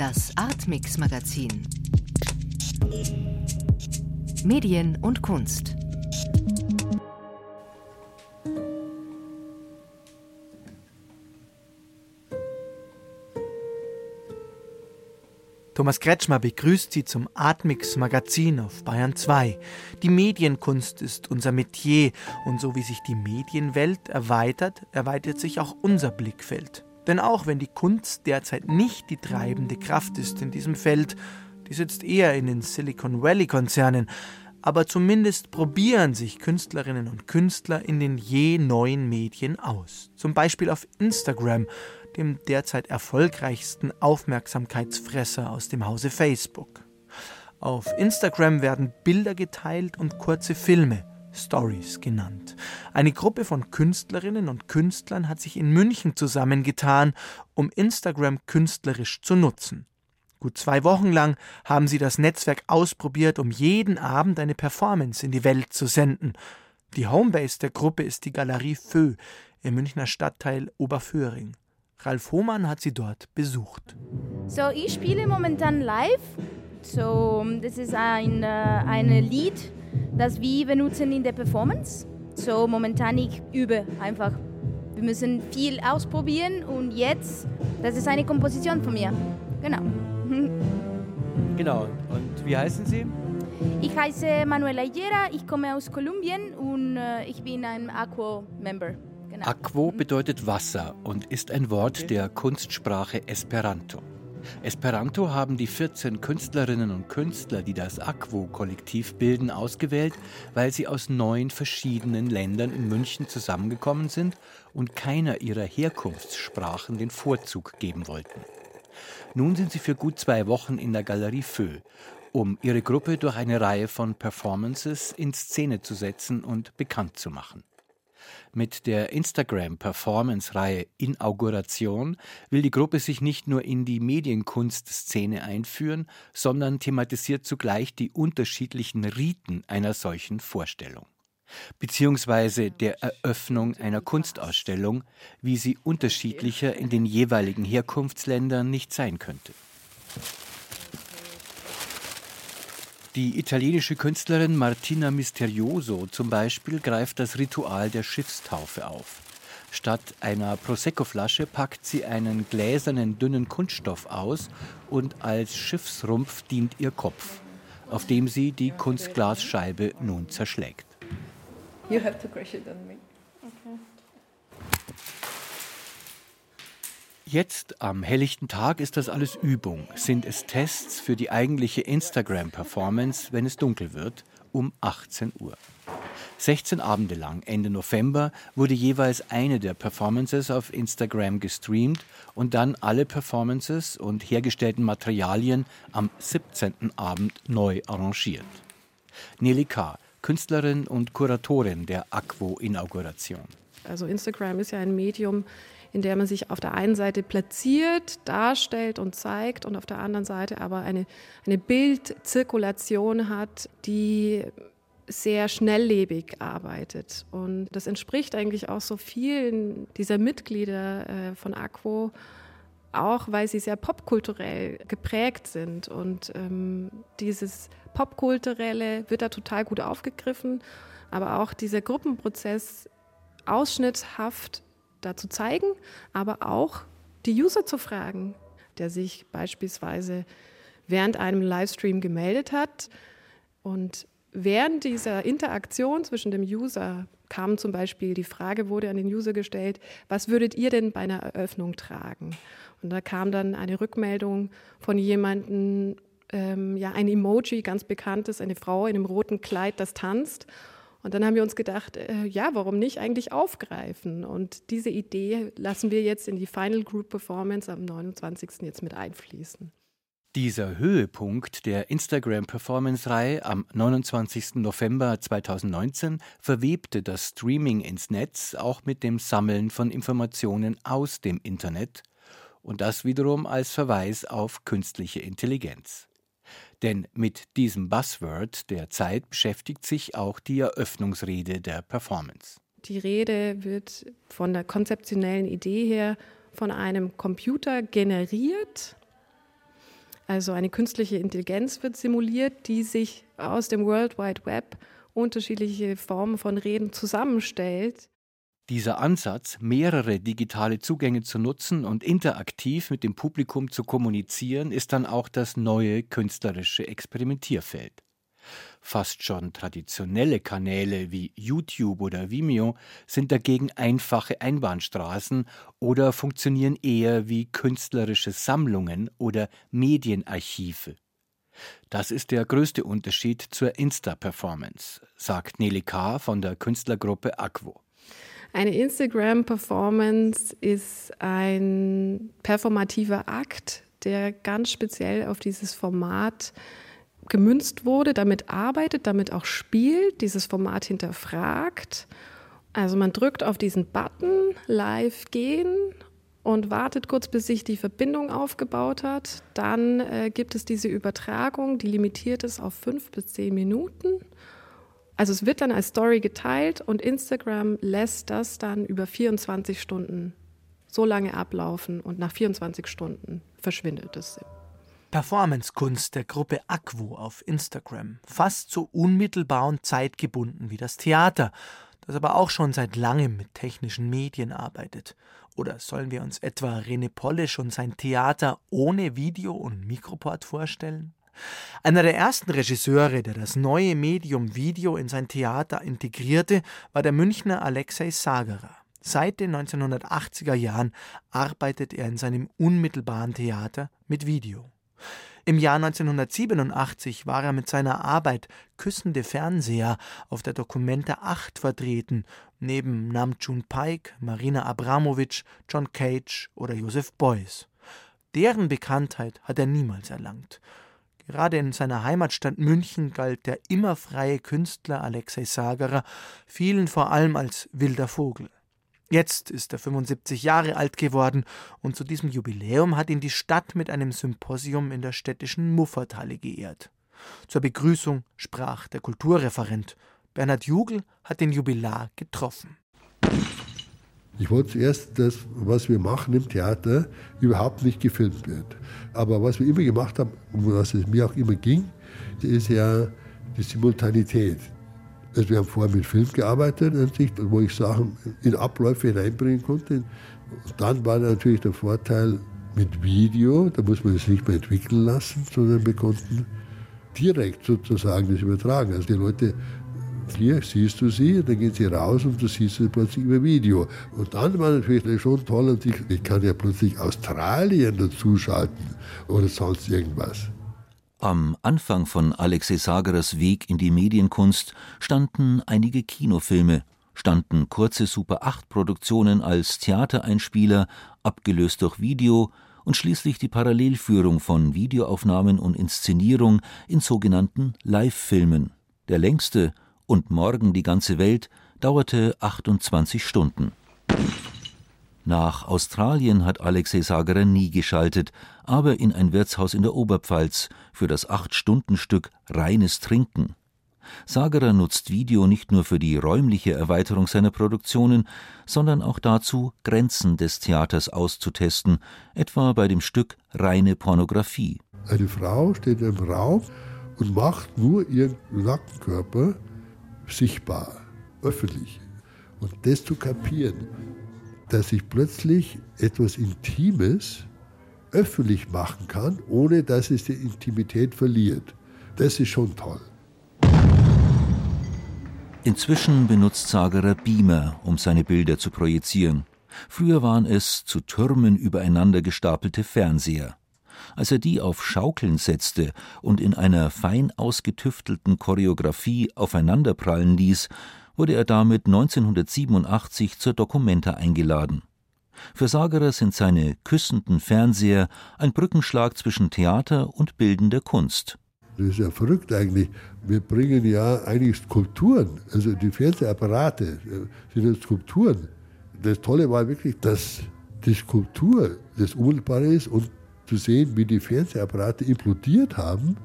Das Artmix Magazin. Medien und Kunst. Thomas Kretschmer begrüßt Sie zum Atmix Magazin auf Bayern 2. Die Medienkunst ist unser Metier und so wie sich die Medienwelt erweitert, erweitert sich auch unser Blickfeld. Denn auch wenn die Kunst derzeit nicht die treibende Kraft ist in diesem Feld, die sitzt eher in den Silicon Valley Konzernen, aber zumindest probieren sich Künstlerinnen und Künstler in den je neuen Medien aus. Zum Beispiel auf Instagram, dem derzeit erfolgreichsten Aufmerksamkeitsfresser aus dem Hause Facebook. Auf Instagram werden Bilder geteilt und kurze Filme, Stories genannt. Eine Gruppe von Künstlerinnen und Künstlern hat sich in München zusammengetan, um Instagram künstlerisch zu nutzen. Gut zwei Wochen lang haben sie das Netzwerk ausprobiert, um jeden Abend eine Performance in die Welt zu senden. Die Homebase der Gruppe ist die Galerie Fö im Münchner Stadtteil Oberföhring. Ralf Hohmann hat sie dort besucht. So, ich spiele momentan live. So, das ist ein, äh, ein Lied, das wir benutzen in der Performance. So, momentan ich übe einfach. Wir müssen viel ausprobieren und jetzt, das ist eine Komposition von mir. Genau. Genau. Und wie heißen Sie? Ich heiße Manuela Higuera, ich komme aus Kolumbien und äh, ich bin ein Aquo-Member. Genau. Aquo bedeutet Wasser und ist ein Wort der Kunstsprache Esperanto. Esperanto haben die 14 Künstlerinnen und Künstler, die das Aquo-Kollektiv bilden, ausgewählt, weil sie aus neun verschiedenen Ländern in München zusammengekommen sind und keiner ihrer Herkunftssprachen den Vorzug geben wollten. Nun sind sie für gut zwei Wochen in der Galerie Fö, um ihre Gruppe durch eine Reihe von Performances in Szene zu setzen und bekannt zu machen. Mit der Instagram-Performance-Reihe Inauguration will die Gruppe sich nicht nur in die Medienkunstszene einführen, sondern thematisiert zugleich die unterschiedlichen Riten einer solchen Vorstellung beziehungsweise der Eröffnung einer Kunstausstellung, wie sie unterschiedlicher in den jeweiligen Herkunftsländern nicht sein könnte. Die italienische Künstlerin Martina Misterioso zum Beispiel greift das Ritual der Schiffstaufe auf. Statt einer Prosecco-Flasche packt sie einen gläsernen, dünnen Kunststoff aus und als Schiffsrumpf dient ihr Kopf, auf dem sie die Kunstglasscheibe nun zerschlägt. You have to crush it on me. Okay. Jetzt am helllichten Tag ist das alles Übung. Sind es Tests für die eigentliche Instagram-Performance, wenn es dunkel wird, um 18 Uhr. 16 Abende lang, Ende November, wurde jeweils eine der Performances auf Instagram gestreamt und dann alle Performances und hergestellten Materialien am 17. Abend neu arrangiert. Nelly K., Künstlerin und Kuratorin der Aquo-Inauguration. Also Instagram ist ja ein Medium, in der man sich auf der einen Seite platziert, darstellt und zeigt und auf der anderen Seite aber eine, eine Bildzirkulation hat, die sehr schnelllebig arbeitet. Und das entspricht eigentlich auch so vielen dieser Mitglieder äh, von Aquo, auch weil sie sehr popkulturell geprägt sind. Und ähm, dieses Popkulturelle wird da total gut aufgegriffen, aber auch dieser Gruppenprozess ausschnitthaft dazu zeigen, aber auch die User zu fragen, der sich beispielsweise während einem Livestream gemeldet hat. Und während dieser Interaktion zwischen dem User kam zum Beispiel die Frage, wurde an den User gestellt, was würdet ihr denn bei einer Eröffnung tragen? Und da kam dann eine Rückmeldung von jemandem, ähm, ja, ein Emoji, ganz bekanntes, eine Frau in einem roten Kleid, das tanzt. Und dann haben wir uns gedacht, äh, ja, warum nicht eigentlich aufgreifen? Und diese Idee lassen wir jetzt in die Final Group Performance am 29. jetzt mit einfließen. Dieser Höhepunkt der Instagram-Performance-Reihe am 29. November 2019 verwebte das Streaming ins Netz auch mit dem Sammeln von Informationen aus dem Internet und das wiederum als Verweis auf künstliche Intelligenz. Denn mit diesem Buzzword der Zeit beschäftigt sich auch die Eröffnungsrede der Performance. Die Rede wird von der konzeptionellen Idee her von einem Computer generiert Also eine künstliche Intelligenz wird simuliert, die sich aus dem World Wide Web unterschiedliche Formen von Reden zusammenstellt. Dieser Ansatz, mehrere digitale Zugänge zu nutzen und interaktiv mit dem Publikum zu kommunizieren, ist dann auch das neue künstlerische Experimentierfeld. Fast schon traditionelle Kanäle wie YouTube oder Vimeo sind dagegen einfache Einbahnstraßen oder funktionieren eher wie künstlerische Sammlungen oder Medienarchive. Das ist der größte Unterschied zur Insta-Performance, sagt Nelly K. von der Künstlergruppe Aquo. Eine Instagram-Performance ist ein performativer Akt, der ganz speziell auf dieses Format gemünzt wurde, damit arbeitet, damit auch spielt, dieses Format hinterfragt. Also man drückt auf diesen Button, live gehen und wartet kurz, bis sich die Verbindung aufgebaut hat. Dann äh, gibt es diese Übertragung, die limitiert ist auf fünf bis zehn Minuten. Also es wird dann als Story geteilt und Instagram lässt das dann über 24 Stunden so lange ablaufen und nach 24 Stunden verschwindet es. Performancekunst der Gruppe Aquo auf Instagram, fast so unmittelbar und zeitgebunden wie das Theater, das aber auch schon seit langem mit technischen Medien arbeitet. Oder sollen wir uns etwa René Polisch und sein Theater ohne Video und Mikroport vorstellen? Einer der ersten Regisseure, der das neue Medium Video in sein Theater integrierte, war der Münchner Alexei Sagerer. Seit den 1980er Jahren arbeitet er in seinem unmittelbaren Theater mit Video. Im Jahr 1987 war er mit seiner Arbeit Küssende Fernseher auf der Dokumenta 8 vertreten, neben Namjoon Paik, Marina Abramovic, John Cage oder Joseph Beuys. Deren Bekanntheit hat er niemals erlangt. Gerade in seiner Heimatstadt München galt der immer freie Künstler Alexei Sagerer vielen vor allem als wilder Vogel. Jetzt ist er 75 Jahre alt geworden und zu diesem Jubiläum hat ihn die Stadt mit einem Symposium in der städtischen Mufferthalle geehrt. Zur Begrüßung sprach der Kulturreferent. Bernhard Jugel hat den Jubilar getroffen. Ich wollte zuerst, dass was wir machen im Theater überhaupt nicht gefilmt wird. Aber was wir immer gemacht haben, um was es mir auch immer ging, ist ja die Simultanität. Also wir haben vorher mit Film gearbeitet, wo ich Sachen in Abläufe hineinbringen konnte. Und dann war natürlich der Vorteil mit Video, da muss man es nicht mehr entwickeln lassen, sondern wir konnten direkt sozusagen das übertragen. Also die Leute, hier siehst du sie, dann gehen sie raus und du siehst sie plötzlich über Video. Und dann war natürlich schon toll, und ich, ich kann ja plötzlich Australien dazuschalten oder sonst irgendwas. Am Anfang von Alexei Sagerers Weg in die Medienkunst standen einige Kinofilme, standen kurze Super-8-Produktionen als Theatereinspieler, abgelöst durch Video und schließlich die Parallelführung von Videoaufnahmen und Inszenierung in sogenannten Live-Filmen. Der längste und Morgen die ganze Welt dauerte 28 Stunden. Nach Australien hat Alexei Sagerer nie geschaltet, aber in ein Wirtshaus in der Oberpfalz für das Acht-Stunden-Stück Reines Trinken. Sagerer nutzt Video nicht nur für die räumliche Erweiterung seiner Produktionen, sondern auch dazu, Grenzen des Theaters auszutesten, etwa bei dem Stück Reine Pornografie. Eine Frau steht im Raum und macht nur ihren Nackenkörper sichtbar, öffentlich. Und das zu kapieren, dass ich plötzlich etwas Intimes öffentlich machen kann, ohne dass es die Intimität verliert. Das ist schon toll. Inzwischen benutzt Sagerer Beamer, um seine Bilder zu projizieren. Früher waren es zu Türmen übereinander gestapelte Fernseher. Als er die auf Schaukeln setzte und in einer fein ausgetüftelten Choreografie aufeinanderprallen ließ, wurde er damit 1987 zur Documenta eingeladen. Für Sagerer sind seine küssenden Fernseher ein Brückenschlag zwischen Theater und bildender Kunst. Das ist ja verrückt eigentlich. Wir bringen ja eigentlich Skulpturen, also die Fernsehapparate äh, sind ja Skulpturen. Das Tolle war wirklich, dass die Skulptur das Unmittelbare ist und zu sehen, wie die Fernsehapparate implodiert haben,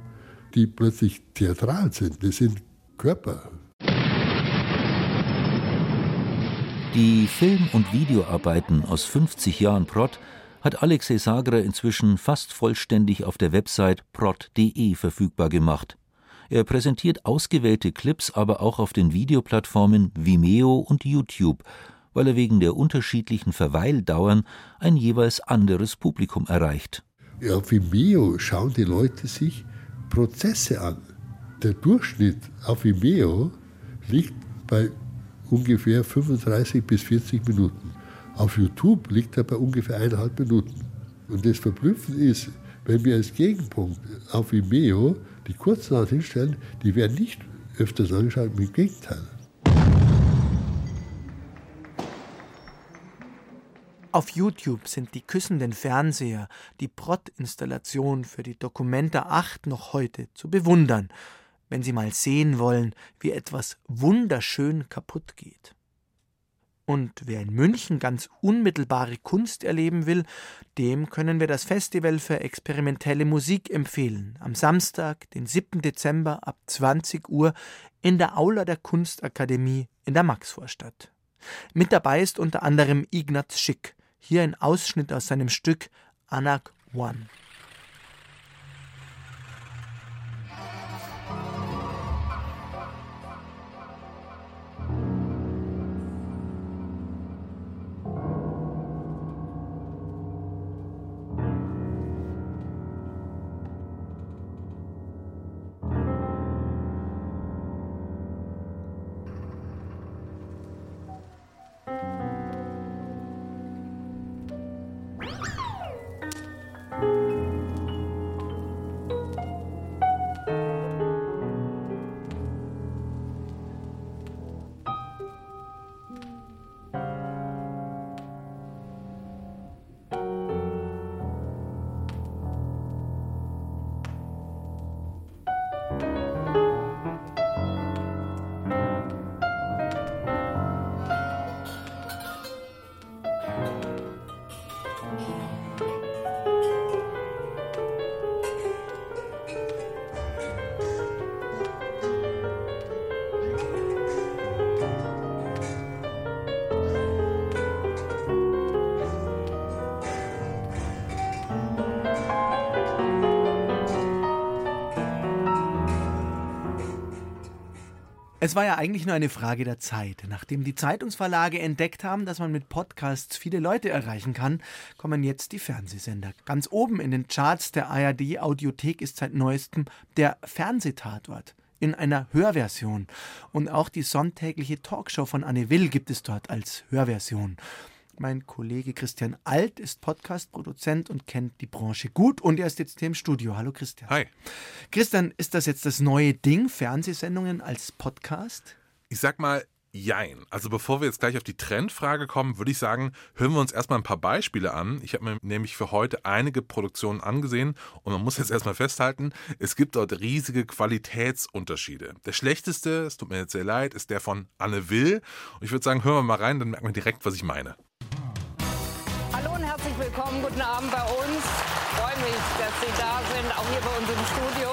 die plötzlich theatral sind. Das sind Körper, Die Film- und Videoarbeiten aus 50 Jahren Prott hat Alexei Sagra inzwischen fast vollständig auf der Website prod.de verfügbar gemacht. Er präsentiert ausgewählte Clips aber auch auf den Videoplattformen Vimeo und YouTube, weil er wegen der unterschiedlichen Verweildauern ein jeweils anderes Publikum erreicht. Auf Vimeo schauen die Leute sich Prozesse an. Der Durchschnitt auf Vimeo liegt bei ungefähr 35 bis 40 Minuten. Auf YouTube liegt er bei ungefähr eineinhalb Minuten. Und das Verblüffende ist, wenn wir als Gegenpunkt auf Vimeo die Kurznamen hinstellen, die werden nicht öfters angeschaut, im Gegenteil. Auf YouTube sind die küssenden Fernseher, die Prott-Installation für die Documenta 8 noch heute zu bewundern, wenn Sie mal sehen wollen, wie etwas wunderschön kaputt geht. Und wer in München ganz unmittelbare Kunst erleben will, dem können wir das Festival für experimentelle Musik empfehlen. Am Samstag, den 7. Dezember ab 20 Uhr in der Aula der Kunstakademie in der Maxvorstadt. Mit dabei ist unter anderem Ignaz Schick, hier ein Ausschnitt aus seinem Stück Anak One. Es war ja eigentlich nur eine Frage der Zeit. Nachdem die Zeitungsverlage entdeckt haben, dass man mit Podcasts viele Leute erreichen kann, kommen jetzt die Fernsehsender. Ganz oben in den Charts der ARD Audiothek ist seit neuestem der Fernsehtatort in einer Hörversion. Und auch die sonntägliche Talkshow von Anne Will gibt es dort als Hörversion. Mein Kollege Christian Alt ist Podcast-Produzent und kennt die Branche gut und er ist jetzt hier im Studio. Hallo Christian. Hi. Christian, ist das jetzt das neue Ding, Fernsehsendungen als Podcast? Ich sag mal, Jein. Also bevor wir jetzt gleich auf die Trendfrage kommen, würde ich sagen, hören wir uns erstmal ein paar Beispiele an. Ich habe mir nämlich für heute einige Produktionen angesehen und man muss jetzt erstmal festhalten, es gibt dort riesige Qualitätsunterschiede. Der schlechteste, es tut mir jetzt sehr leid, ist der von Anne Will. Und ich würde sagen, hören wir mal rein, dann merkt man direkt, was ich meine herzlich willkommen. Guten Abend bei uns. Ich freue mich, dass Sie da sind, auch hier bei uns im Studio.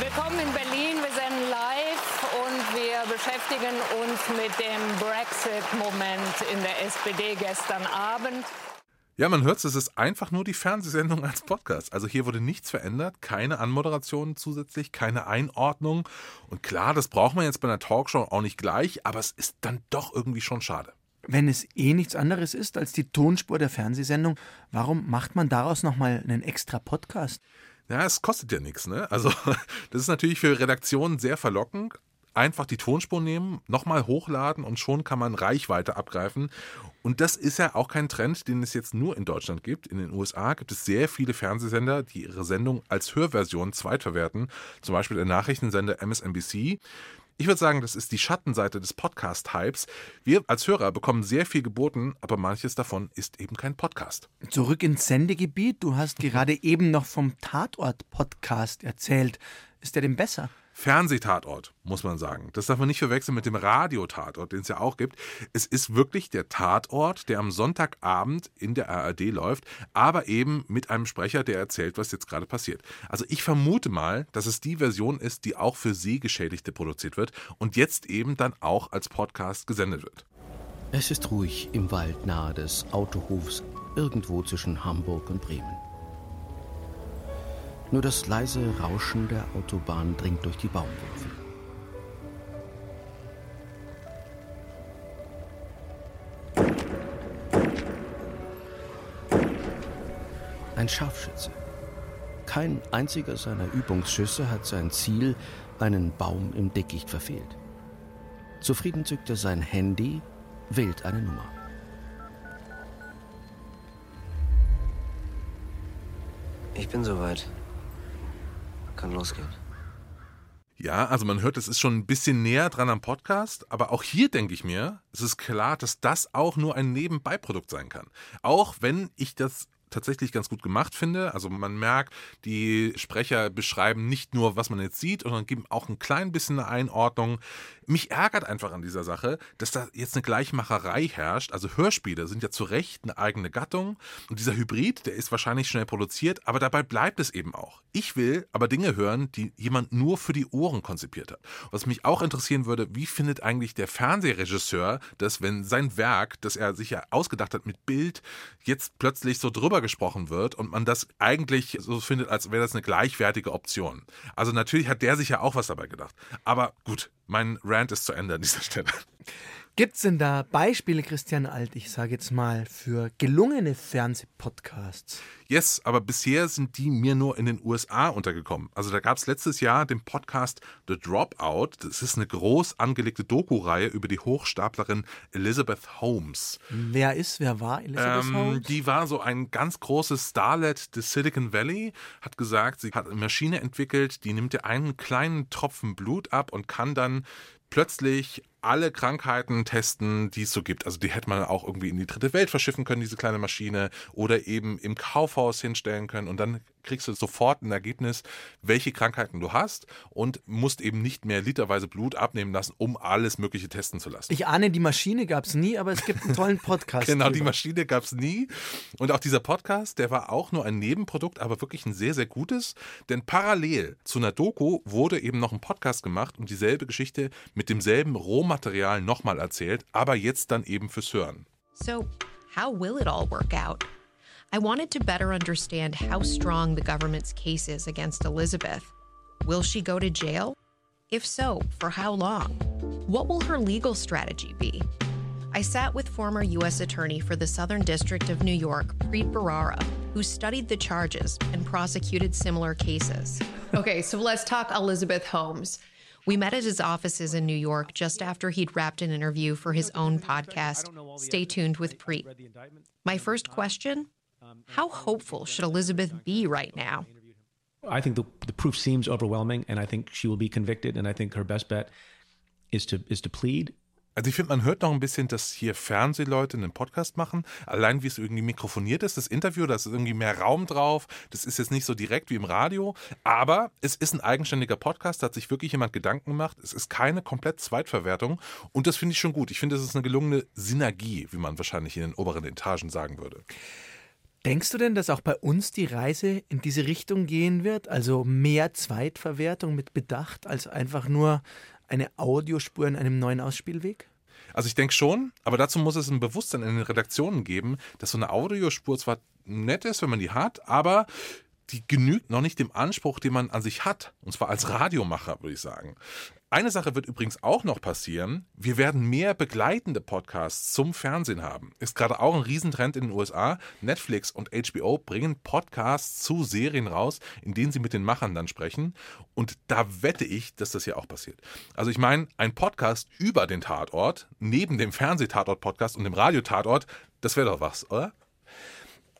Willkommen in Berlin. Wir senden live und wir beschäftigen uns mit dem Brexit-Moment in der SPD gestern Abend. Ja, man hört es, es ist einfach nur die Fernsehsendung als Podcast. Also hier wurde nichts verändert, keine Anmoderation zusätzlich, keine Einordnung. Und klar, das braucht man jetzt bei einer Talkshow auch nicht gleich, aber es ist dann doch irgendwie schon schade. Wenn es eh nichts anderes ist als die Tonspur der Fernsehsendung, warum macht man daraus nochmal einen extra Podcast? Ja, es kostet ja nichts, ne? Also, das ist natürlich für Redaktionen sehr verlockend. Einfach die Tonspur nehmen, nochmal hochladen und schon kann man Reichweite abgreifen. Und das ist ja auch kein Trend, den es jetzt nur in Deutschland gibt. In den USA gibt es sehr viele Fernsehsender, die ihre Sendung als Hörversion zweitverwerten. Zum Beispiel der Nachrichtensender MSNBC. Ich würde sagen, das ist die Schattenseite des Podcast-Hypes. Wir als Hörer bekommen sehr viel geboten, aber manches davon ist eben kein Podcast. Zurück ins Sendegebiet. Du hast gerade eben noch vom Tatort-Podcast erzählt. Ist der denn besser? Fernsehtatort, muss man sagen. Das darf man nicht verwechseln mit dem Radiotatort, den es ja auch gibt. Es ist wirklich der Tatort, der am Sonntagabend in der ARD läuft, aber eben mit einem Sprecher, der erzählt, was jetzt gerade passiert. Also ich vermute mal, dass es die Version ist, die auch für Sehgeschädigte produziert wird und jetzt eben dann auch als Podcast gesendet wird. Es ist ruhig im Wald nahe des Autohofs irgendwo zwischen Hamburg und Bremen. Nur das leise Rauschen der Autobahn dringt durch die Baumwipfel. Ein Scharfschütze. Kein einziger seiner Übungsschüsse hat sein Ziel, einen Baum im Dickicht, verfehlt. Zufrieden zückt er sein Handy, wählt eine Nummer. Ich bin soweit. Kann losgehen. Ja, also man hört, es ist schon ein bisschen näher dran am Podcast, aber auch hier denke ich mir, es ist klar, dass das auch nur ein Nebenbeiprodukt sein kann. Auch wenn ich das tatsächlich ganz gut gemacht finde. Also man merkt, die Sprecher beschreiben nicht nur, was man jetzt sieht, sondern geben auch ein klein bisschen eine Einordnung. Mich ärgert einfach an dieser Sache, dass da jetzt eine Gleichmacherei herrscht. Also Hörspiele sind ja zu Recht eine eigene Gattung und dieser Hybrid, der ist wahrscheinlich schnell produziert, aber dabei bleibt es eben auch. Ich will aber Dinge hören, die jemand nur für die Ohren konzipiert hat. Was mich auch interessieren würde, wie findet eigentlich der Fernsehregisseur das, wenn sein Werk, das er sich ja ausgedacht hat mit Bild, jetzt plötzlich so drüber gesprochen wird und man das eigentlich so findet, als wäre das eine gleichwertige Option. Also natürlich hat der sich ja auch was dabei gedacht. Aber gut, mein Rant ist zu Ende an dieser Stelle. Gibt es denn da Beispiele, Christian Alt, ich sage jetzt mal, für gelungene Fernsehpodcasts? Yes, aber bisher sind die mir nur in den USA untergekommen. Also da gab es letztes Jahr den Podcast The Dropout. Das ist eine groß angelegte Doku-Reihe über die Hochstaplerin Elizabeth Holmes. Wer ist, wer war Elizabeth ähm, Holmes? Die war so ein ganz großes Starlet des Silicon Valley, hat gesagt, sie hat eine Maschine entwickelt, die nimmt dir einen kleinen Tropfen Blut ab und kann dann plötzlich alle Krankheiten testen, die es so gibt. Also die hätte man auch irgendwie in die dritte Welt verschiffen können, diese kleine Maschine, oder eben im Kaufhaus hinstellen können und dann kriegst du sofort ein Ergebnis, welche Krankheiten du hast und musst eben nicht mehr literweise Blut abnehmen lassen, um alles Mögliche testen zu lassen. Ich ahne, die Maschine gab es nie, aber es gibt einen tollen Podcast. genau, die Maschine gab es nie. Und auch dieser Podcast, der war auch nur ein Nebenprodukt, aber wirklich ein sehr, sehr gutes. Denn parallel zu einer Doku wurde eben noch ein Podcast gemacht und dieselbe Geschichte mit demselben Rohmaterial nochmal erzählt, aber jetzt dann eben fürs Hören. So, how will it all work out? I wanted to better understand how strong the government's case is against Elizabeth. Will she go to jail? If so, for how long? What will her legal strategy be? I sat with former U.S. Attorney for the Southern District of New York, Preet Bharara, who studied the charges and prosecuted similar cases. Okay, so let's talk Elizabeth Holmes. We met at his offices in New York just after he'd wrapped an interview for his own podcast, Stay Tuned with Preet. My first question How hopeful should Elizabeth be right now? I think the, the proof seems overwhelming, and I think she will be convicted. And I think her best bet is to is to plead Also ich finde, man hört noch ein bisschen, dass hier Fernsehleute einen Podcast machen. Allein wie es irgendwie mikrofoniert ist, das Interview, da ist irgendwie mehr Raum drauf. Das ist jetzt nicht so direkt wie im Radio. Aber es ist ein eigenständiger Podcast, da hat sich wirklich jemand Gedanken gemacht. Es ist keine komplett Zweitverwertung. Und das finde ich schon gut. Ich finde, es ist eine gelungene Synergie, wie man wahrscheinlich in den oberen Etagen sagen würde. Denkst du denn, dass auch bei uns die Reise in diese Richtung gehen wird? Also mehr Zweitverwertung mit Bedacht als einfach nur eine Audiospur in einem neuen Ausspielweg? Also ich denke schon, aber dazu muss es ein Bewusstsein in den Redaktionen geben, dass so eine Audiospur zwar nett ist, wenn man die hat, aber die genügt noch nicht dem Anspruch, den man an sich hat. Und zwar als Radiomacher, würde ich sagen. Eine Sache wird übrigens auch noch passieren. Wir werden mehr begleitende Podcasts zum Fernsehen haben. Ist gerade auch ein Riesentrend in den USA. Netflix und HBO bringen Podcasts zu Serien raus, in denen sie mit den Machern dann sprechen. Und da wette ich, dass das hier auch passiert. Also ich meine, ein Podcast über den Tatort, neben dem Fernsehtatort-Podcast und dem Radiotatort, das wäre doch was, oder?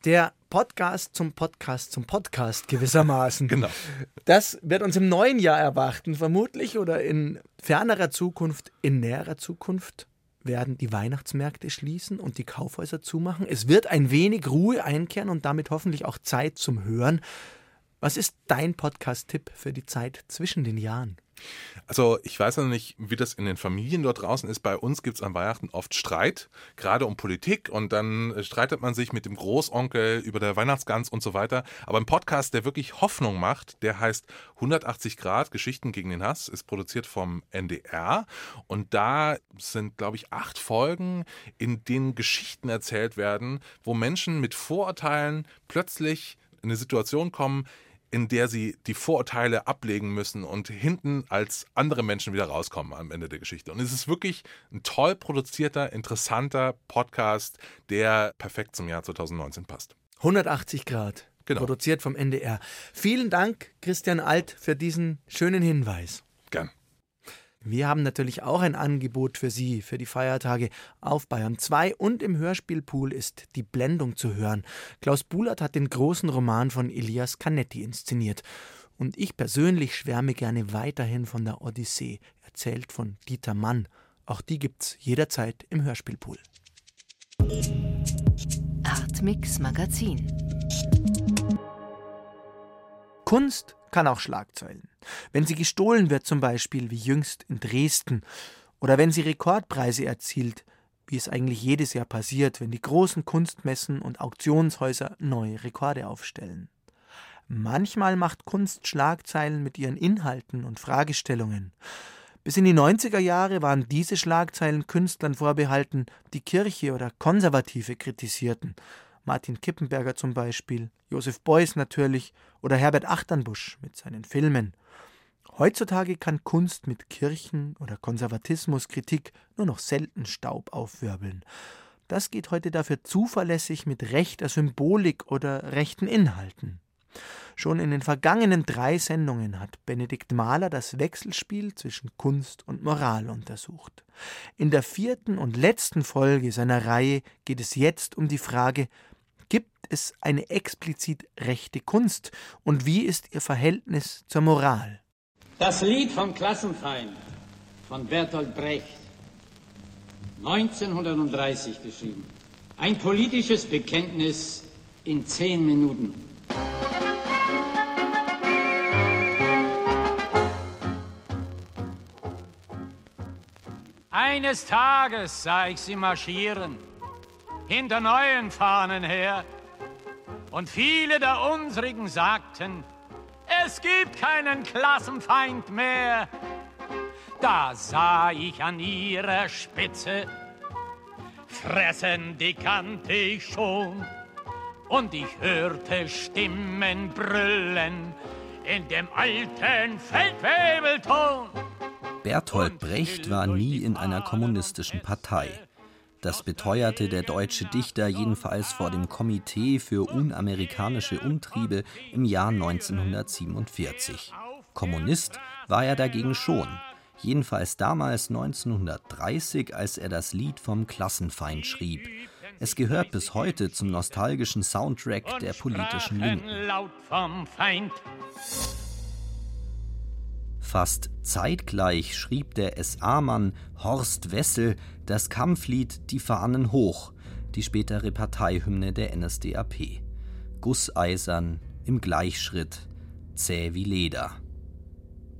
Der Podcast zum Podcast zum Podcast gewissermaßen. genau. Das wird uns im neuen Jahr erwarten, vermutlich, oder in fernerer Zukunft, in näherer Zukunft werden die Weihnachtsmärkte schließen und die Kaufhäuser zumachen. Es wird ein wenig Ruhe einkehren und damit hoffentlich auch Zeit zum Hören. Was ist dein Podcast-Tipp für die Zeit zwischen den Jahren? Also ich weiß noch nicht, wie das in den Familien dort draußen ist. Bei uns gibt es an Weihnachten oft Streit, gerade um Politik und dann streitet man sich mit dem Großonkel über der Weihnachtsgans und so weiter. Aber ein Podcast, der wirklich Hoffnung macht, der heißt 180 Grad Geschichten gegen den Hass, ist produziert vom NDR und da sind, glaube ich, acht Folgen, in denen Geschichten erzählt werden, wo Menschen mit Vorurteilen plötzlich in eine Situation kommen, in der sie die Vorurteile ablegen müssen und hinten als andere Menschen wieder rauskommen am Ende der Geschichte. Und es ist wirklich ein toll produzierter, interessanter Podcast, der perfekt zum Jahr 2019 passt. 180 Grad. Genau. Produziert vom NDR. Vielen Dank, Christian Alt, für diesen schönen Hinweis. Gern. Wir haben natürlich auch ein Angebot für Sie für die Feiertage auf Bayern 2 und im Hörspielpool ist die Blendung zu hören. Klaus Bulert hat den großen Roman von Elias Canetti inszeniert. Und ich persönlich schwärme gerne weiterhin von der Odyssee, erzählt von Dieter Mann. Auch die gibt's jederzeit im Hörspielpool. Artmix Magazin Kunst kann auch Schlagzeilen. Wenn sie gestohlen wird, zum Beispiel wie jüngst in Dresden, oder wenn sie Rekordpreise erzielt, wie es eigentlich jedes Jahr passiert, wenn die großen Kunstmessen und Auktionshäuser neue Rekorde aufstellen. Manchmal macht Kunst Schlagzeilen mit ihren Inhalten und Fragestellungen. Bis in die 90er Jahre waren diese Schlagzeilen Künstlern vorbehalten, die Kirche oder Konservative kritisierten. Martin Kippenberger zum Beispiel, Josef Beuys natürlich oder Herbert Achternbusch mit seinen Filmen. Heutzutage kann Kunst mit Kirchen- oder Konservatismuskritik nur noch selten Staub aufwirbeln. Das geht heute dafür zuverlässig mit rechter Symbolik oder rechten Inhalten. Schon in den vergangenen drei Sendungen hat Benedikt Mahler das Wechselspiel zwischen Kunst und Moral untersucht. In der vierten und letzten Folge seiner Reihe geht es jetzt um die Frage, Gibt es eine explizit rechte Kunst und wie ist ihr Verhältnis zur Moral? Das Lied vom Klassenfeind von Bertolt Brecht, 1930 geschrieben. Ein politisches Bekenntnis in zehn Minuten. Eines Tages sah ich sie marschieren hinter neuen Fahnen her. Und viele der unsrigen sagten, es gibt keinen Klassenfeind mehr. Da sah ich an ihrer Spitze, fressen die kannte ich schon. Und ich hörte Stimmen brüllen in dem alten Feldwebelton. Bertolt Brecht war nie in einer kommunistischen Partei. Das beteuerte der deutsche Dichter jedenfalls vor dem Komitee für unamerikanische Umtriebe im Jahr 1947. Kommunist war er dagegen schon, jedenfalls damals 1930, als er das Lied vom Klassenfeind schrieb. Es gehört bis heute zum nostalgischen Soundtrack der politischen Linken. Fast zeitgleich schrieb der SA-Mann Horst Wessel das Kampflied Die Fahnen hoch, die spätere Parteihymne der NSDAP. Gusseisern, im Gleichschritt, zäh wie Leder.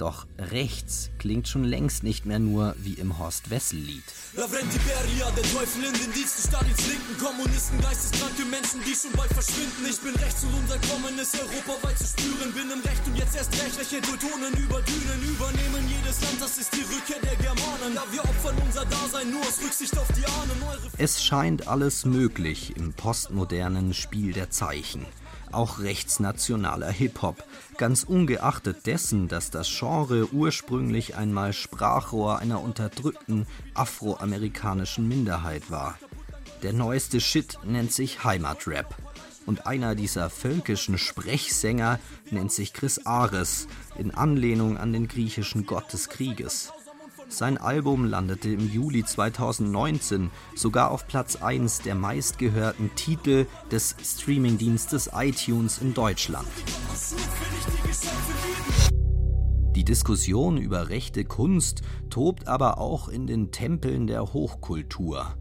Doch rechts klingt schon längst nicht mehr nur wie im Horst Wessel-Lied. Lavrenti Beria, der Teufel in den Diensten Stalins linken Kommunisten, geisteskranke Menschen, die schon bald verschwinden. Ich bin rechts und unser Kommen ist europaweit zu spüren. Bin im Recht und jetzt erst recht, welche Teutonen über Dünen übernehmen jedes Land. Das ist die Rückkehr der Germanen. Da wir opfern unser Dasein nur aus Rücksicht auf die Ahnen. es scheint alles möglich im postmodernen Spiel der Zeichen auch rechtsnationaler Hip-Hop, ganz ungeachtet dessen, dass das Genre ursprünglich einmal Sprachrohr einer unterdrückten afroamerikanischen Minderheit war. Der neueste Shit nennt sich Heimatrap. Und einer dieser völkischen Sprechsänger nennt sich Chris Ares, in Anlehnung an den griechischen Gott des Krieges. Sein Album landete im Juli 2019 sogar auf Platz 1 der meistgehörten Titel des Streamingdienstes iTunes in Deutschland. Die Diskussion über rechte Kunst tobt aber auch in den Tempeln der Hochkultur.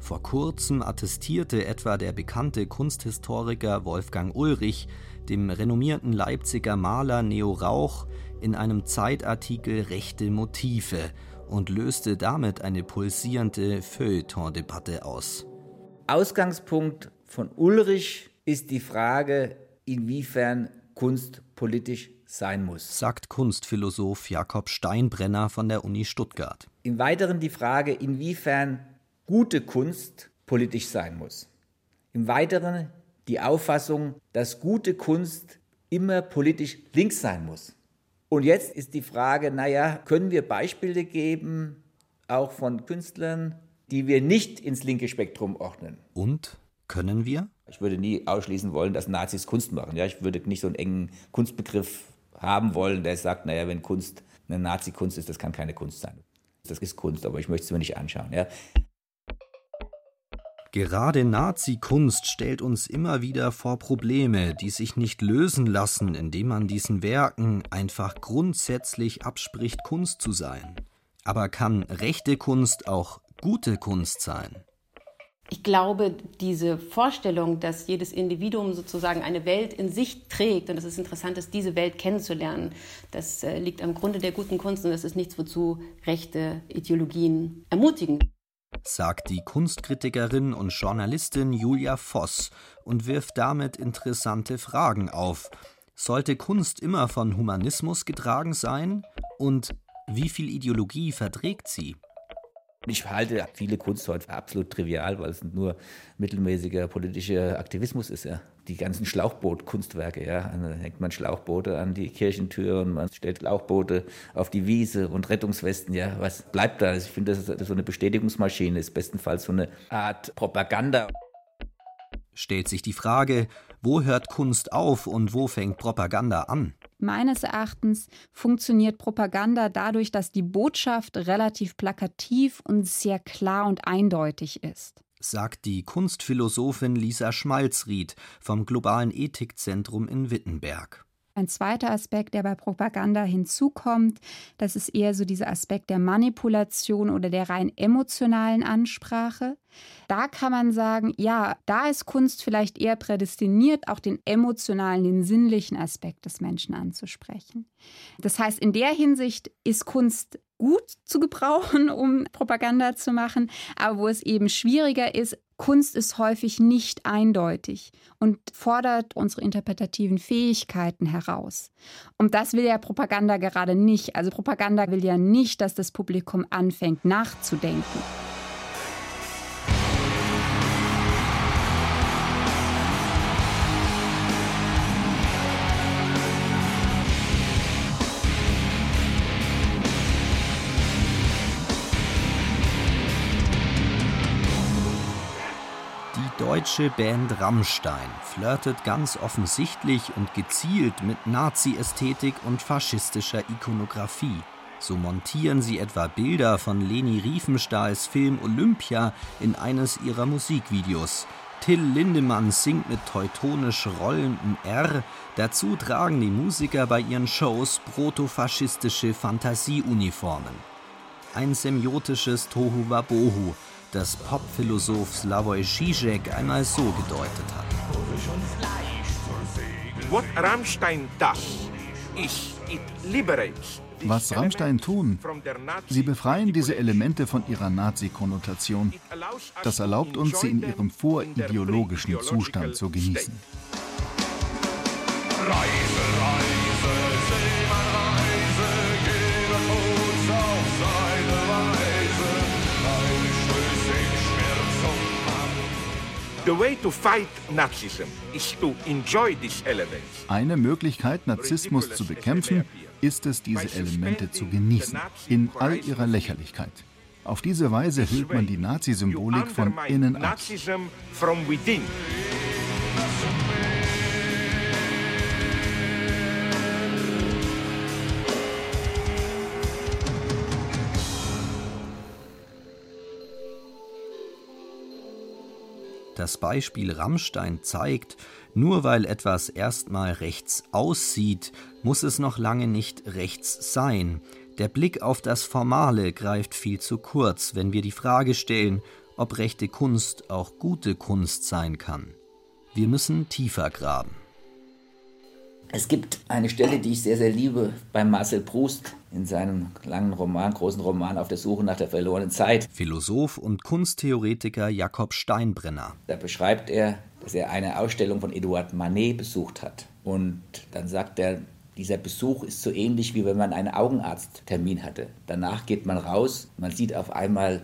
Vor kurzem attestierte etwa der bekannte Kunsthistoriker Wolfgang Ulrich dem renommierten Leipziger Maler Neo Rauch in einem Zeitartikel rechte Motive und löste damit eine pulsierende Feuilleton-Debatte aus. Ausgangspunkt von Ulrich ist die Frage, inwiefern Kunst politisch sein muss, sagt Kunstphilosoph Jakob Steinbrenner von der Uni Stuttgart. Im Weiteren die Frage, inwiefern gute Kunst politisch sein muss. Im Weiteren die Auffassung, dass gute Kunst immer politisch links sein muss. Und jetzt ist die Frage, naja, können wir Beispiele geben, auch von Künstlern, die wir nicht ins linke Spektrum ordnen? Und können wir? Ich würde nie ausschließen wollen, dass Nazis Kunst machen. Ja, ich würde nicht so einen engen Kunstbegriff haben wollen, der sagt, naja, wenn Kunst eine Nazi-Kunst ist, das kann keine Kunst sein. Das ist Kunst, aber ich möchte es mir nicht anschauen. Ja. Gerade Nazi-Kunst stellt uns immer wieder vor Probleme, die sich nicht lösen lassen, indem man diesen Werken einfach grundsätzlich abspricht, Kunst zu sein. Aber kann rechte Kunst auch gute Kunst sein? Ich glaube, diese Vorstellung, dass jedes Individuum sozusagen eine Welt in sich trägt und dass es interessant ist, diese Welt kennenzulernen, das äh, liegt am Grunde der guten Kunst und das ist nichts, wozu rechte Ideologien ermutigen sagt die Kunstkritikerin und Journalistin Julia Voss und wirft damit interessante Fragen auf. Sollte Kunst immer von Humanismus getragen sein? Und wie viel Ideologie verträgt sie? Ich halte viele Kunst heute für absolut trivial, weil es nur mittelmäßiger politischer Aktivismus ist. Ja. Die ganzen Schlauchbootkunstwerke, ja. Da hängt man Schlauchboote an die Kirchentür und man stellt Schlauchboote auf die Wiese und Rettungswesten, ja. Was bleibt da? Ich finde, das ist so eine Bestätigungsmaschine, ist bestenfalls so eine Art Propaganda. Stellt sich die Frage, wo hört Kunst auf und wo fängt Propaganda an? Meines Erachtens funktioniert Propaganda dadurch, dass die Botschaft relativ plakativ und sehr klar und eindeutig ist. Sagt die Kunstphilosophin Lisa Schmalzried vom Globalen Ethikzentrum in Wittenberg. Ein zweiter Aspekt, der bei Propaganda hinzukommt, das ist eher so dieser Aspekt der Manipulation oder der rein emotionalen Ansprache. Da kann man sagen, ja, da ist Kunst vielleicht eher prädestiniert, auch den emotionalen, den sinnlichen Aspekt des Menschen anzusprechen. Das heißt, in der Hinsicht ist Kunst gut zu gebrauchen, um Propaganda zu machen, aber wo es eben schwieriger ist, Kunst ist häufig nicht eindeutig und fordert unsere interpretativen Fähigkeiten heraus. Und das will ja Propaganda gerade nicht. Also Propaganda will ja nicht, dass das Publikum anfängt nachzudenken. Deutsche Band Rammstein flirtet ganz offensichtlich und gezielt mit Nazi-Ästhetik und faschistischer Ikonografie. So montieren sie etwa Bilder von Leni Riefenstahls Film Olympia in eines ihrer Musikvideos. Till Lindemann singt mit teutonisch rollendem R. Dazu tragen die Musiker bei ihren Shows protofaschistische Fantasieuniformen. Ein semiotisches Tohu Wabohu, das Popphilosoph Slavoj Žižek einmal so gedeutet hat. What Rammstein does is it liberates was Rammstein tun, sie befreien diese Elemente von ihrer Nazi-Konnotation. Das erlaubt uns, sie in ihrem vorideologischen Zustand zu genießen. Reise, Reise, Eine Möglichkeit, Narzissmus zu bekämpfen, ist es, diese Elemente zu genießen, in all ihrer Lächerlichkeit. Auf diese Weise hüllt man die Nazi-Symbolik von innen ab. Das Beispiel Rammstein zeigt, nur weil etwas erstmal rechts aussieht, muss es noch lange nicht rechts sein. Der Blick auf das Formale greift viel zu kurz, wenn wir die Frage stellen, ob rechte Kunst auch gute Kunst sein kann. Wir müssen tiefer graben. Es gibt eine Stelle, die ich sehr, sehr liebe, bei Marcel Proust in seinem langen Roman, großen Roman Auf der Suche nach der verlorenen Zeit. Philosoph und Kunsttheoretiker Jakob Steinbrenner. Da beschreibt er, dass er eine Ausstellung von Edouard Manet besucht hat. Und dann sagt er, dieser Besuch ist so ähnlich, wie wenn man einen Augenarzttermin hatte. Danach geht man raus, man sieht auf einmal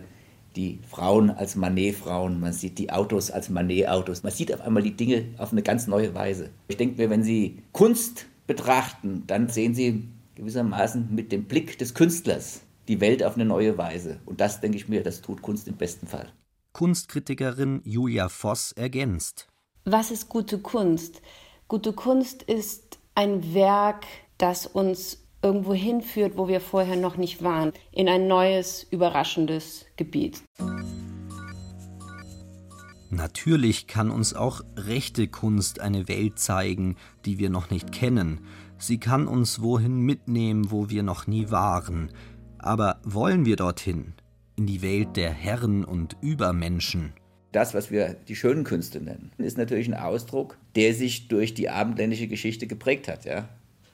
die Frauen als Manet-Frauen, man sieht die Autos als Manet-Autos, man sieht auf einmal die Dinge auf eine ganz neue Weise. Ich denke mir, wenn Sie Kunst betrachten, dann sehen Sie gewissermaßen mit dem Blick des Künstlers die Welt auf eine neue Weise. Und das, denke ich mir, das tut Kunst im besten Fall. Kunstkritikerin Julia Voss ergänzt. Was ist gute Kunst? Gute Kunst ist ein Werk, das uns irgendwo hinführt, wo wir vorher noch nicht waren, in ein neues, überraschendes Gebiet. Natürlich kann uns auch rechte Kunst eine Welt zeigen, die wir noch nicht kennen. Sie kann uns wohin mitnehmen, wo wir noch nie waren. Aber wollen wir dorthin? In die Welt der Herren und Übermenschen? Das, was wir die schönen Künste nennen, ist natürlich ein Ausdruck, der sich durch die abendländische Geschichte geprägt hat. Ja?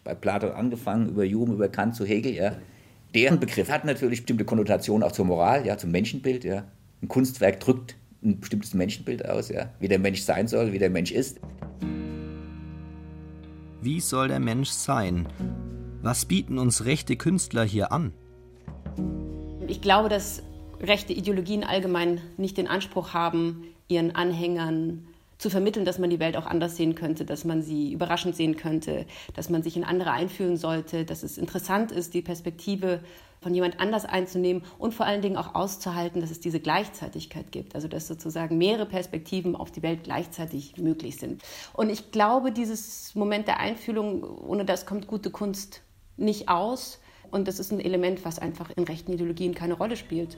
Bei Platon angefangen, über Hume, über Kant zu Hegel, ja. Deren Begriff hat natürlich bestimmte Konnotationen auch zur Moral, ja, zum Menschenbild, ja. Ein Kunstwerk drückt ein bestimmtes Menschenbild aus, ja, wie der Mensch sein soll, wie der Mensch ist. Wie soll der Mensch sein? Was bieten uns rechte Künstler hier an? Ich glaube, dass rechte Ideologien allgemein nicht den Anspruch haben, ihren Anhängern zu vermitteln, dass man die Welt auch anders sehen könnte, dass man sie überraschend sehen könnte, dass man sich in andere einfühlen sollte, dass es interessant ist, die Perspektive von jemand anders einzunehmen und vor allen Dingen auch auszuhalten, dass es diese Gleichzeitigkeit gibt, also dass sozusagen mehrere Perspektiven auf die Welt gleichzeitig möglich sind. Und ich glaube, dieses Moment der Einfühlung, ohne das kommt gute Kunst nicht aus. Und das ist ein Element, was einfach in rechten Ideologien keine Rolle spielt.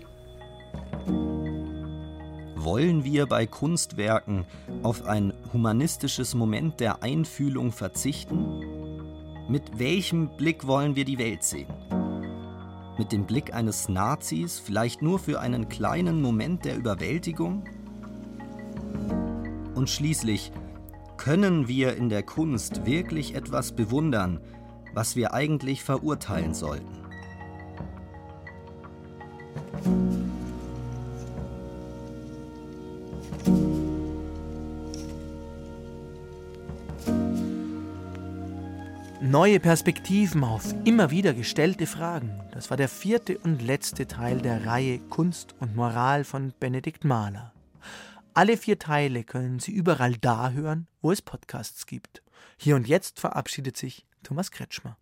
Wollen wir bei Kunstwerken auf ein humanistisches Moment der Einfühlung verzichten? Mit welchem Blick wollen wir die Welt sehen? Mit dem Blick eines Nazis, vielleicht nur für einen kleinen Moment der Überwältigung? Und schließlich, können wir in der Kunst wirklich etwas bewundern, was wir eigentlich verurteilen sollten? Neue Perspektiven auf immer wieder gestellte Fragen. Das war der vierte und letzte Teil der Reihe Kunst und Moral von Benedikt Mahler. Alle vier Teile können Sie überall da hören, wo es Podcasts gibt. Hier und jetzt verabschiedet sich Thomas Kretschmer.